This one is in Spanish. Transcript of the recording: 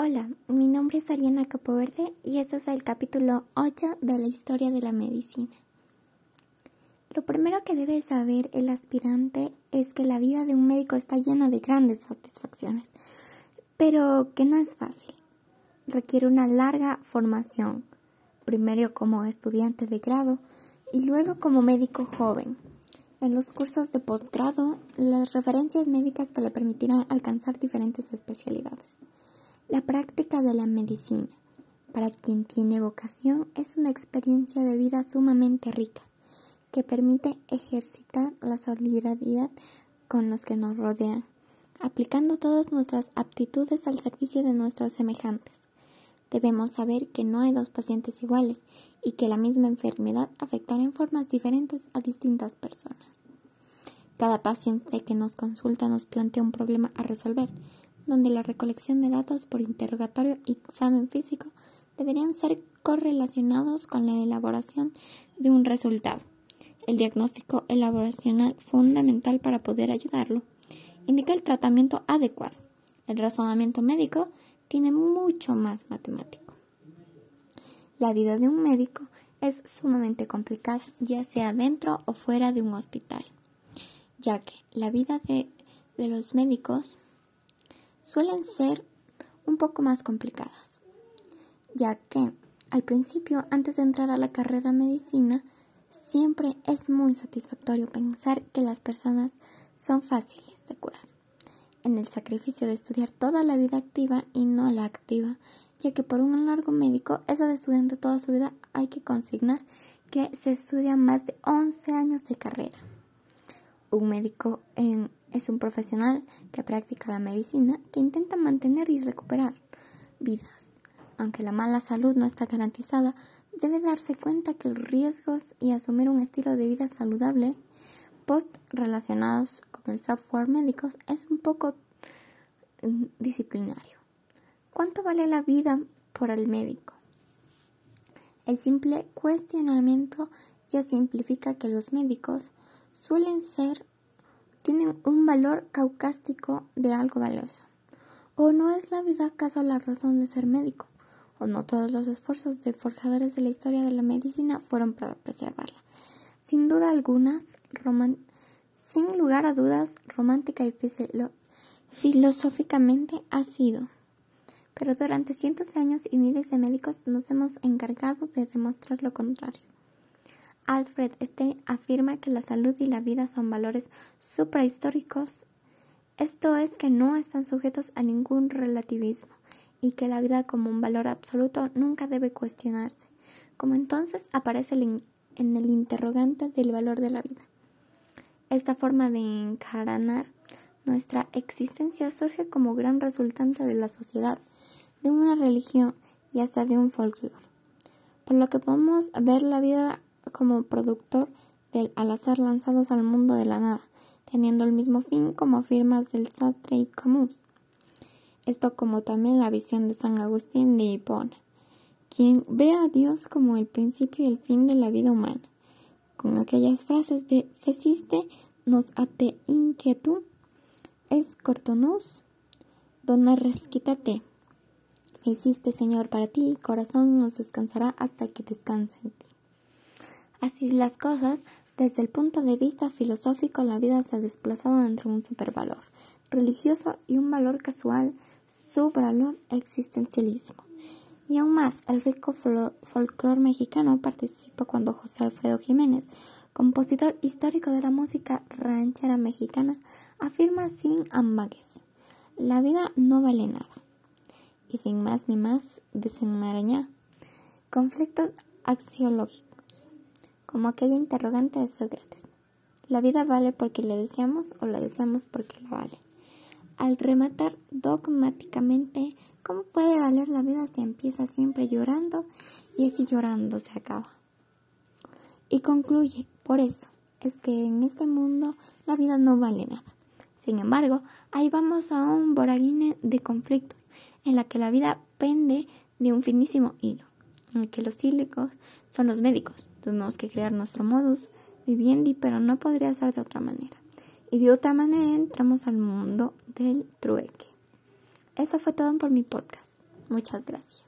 Hola, mi nombre es Ariana Capoverde y este es el capítulo 8 de la historia de la medicina. Lo primero que debe saber el aspirante es que la vida de un médico está llena de grandes satisfacciones, pero que no es fácil. Requiere una larga formación, primero como estudiante de grado y luego como médico joven. En los cursos de posgrado, las referencias médicas que le permitirán alcanzar diferentes especialidades. La práctica de la medicina, para quien tiene vocación, es una experiencia de vida sumamente rica, que permite ejercitar la solidaridad con los que nos rodean, aplicando todas nuestras aptitudes al servicio de nuestros semejantes. Debemos saber que no hay dos pacientes iguales y que la misma enfermedad afectará en formas diferentes a distintas personas. Cada paciente que nos consulta nos plantea un problema a resolver, donde la recolección de datos por interrogatorio y examen físico deberían ser correlacionados con la elaboración de un resultado. El diagnóstico elaboracional fundamental para poder ayudarlo indica el tratamiento adecuado. El razonamiento médico tiene mucho más matemático. La vida de un médico es sumamente complicada, ya sea dentro o fuera de un hospital, ya que la vida de, de los médicos suelen ser un poco más complicadas, ya que al principio, antes de entrar a la carrera medicina, siempre es muy satisfactorio pensar que las personas son fáciles de curar. En el sacrificio de estudiar toda la vida activa y no la activa, ya que por un largo médico, eso de estudiante toda su vida, hay que consignar que se estudia más de 11 años de carrera. Un médico en es un profesional que practica la medicina que intenta mantener y recuperar vidas. Aunque la mala salud no está garantizada, debe darse cuenta que los riesgos y asumir un estilo de vida saludable post relacionados con el software médico es un poco mm, disciplinario. ¿Cuánto vale la vida por el médico? El simple cuestionamiento ya simplifica que los médicos suelen ser tienen un valor caucástico de algo valioso. ¿O no es la vida acaso la razón de ser médico? ¿O no todos los esfuerzos de forjadores de la historia de la medicina fueron para preservarla? Sin duda algunas, sin lugar a dudas, romántica y filosóficamente ha sido. Pero durante cientos de años y miles de médicos nos hemos encargado de demostrar lo contrario. Alfred Stein afirma que la salud y la vida son valores suprahistóricos, esto es que no están sujetos a ningún relativismo y que la vida como un valor absoluto nunca debe cuestionarse, como entonces aparece en el interrogante del valor de la vida. Esta forma de encarnar nuestra existencia surge como gran resultante de la sociedad, de una religión y hasta de un folclore. Por lo que podemos ver la vida como productor del al azar lanzados al mundo de la nada, teniendo el mismo fin como firmas del Sartre y Camus. Esto como también la visión de San Agustín de Hipona, quien ve a Dios como el principio y el fin de la vida humana, con aquellas frases de feciste nos ate inquietud, es cortonus, dona resquítate. Me hiciste, Señor, para ti, corazón nos descansará hasta que descanse en ti. Así las cosas, desde el punto de vista filosófico, la vida se ha desplazado entre un supervalor religioso y un valor casual, subvalor existencialismo. Y aún más, el rico folclore mexicano participa cuando José Alfredo Jiménez, compositor histórico de la música ranchera mexicana, afirma sin ambagues, la vida no vale nada. Y sin más ni más desenmaraña conflictos axiológicos como aquella interrogante de Sócrates. ¿La vida vale porque le deseamos o la deseamos porque la vale? Al rematar dogmáticamente, ¿cómo puede valer la vida si empieza siempre llorando y así llorando se acaba? Y concluye, por eso, es que en este mundo la vida no vale nada. Sin embargo, ahí vamos a un boraguine de conflictos, en la que la vida pende de un finísimo hilo, en el que los cílicos son los médicos, Tuvimos que crear nuestro modus vivendi, pero no podría ser de otra manera. Y de otra manera entramos al mundo del trueque. Eso fue todo por mi podcast. Muchas gracias.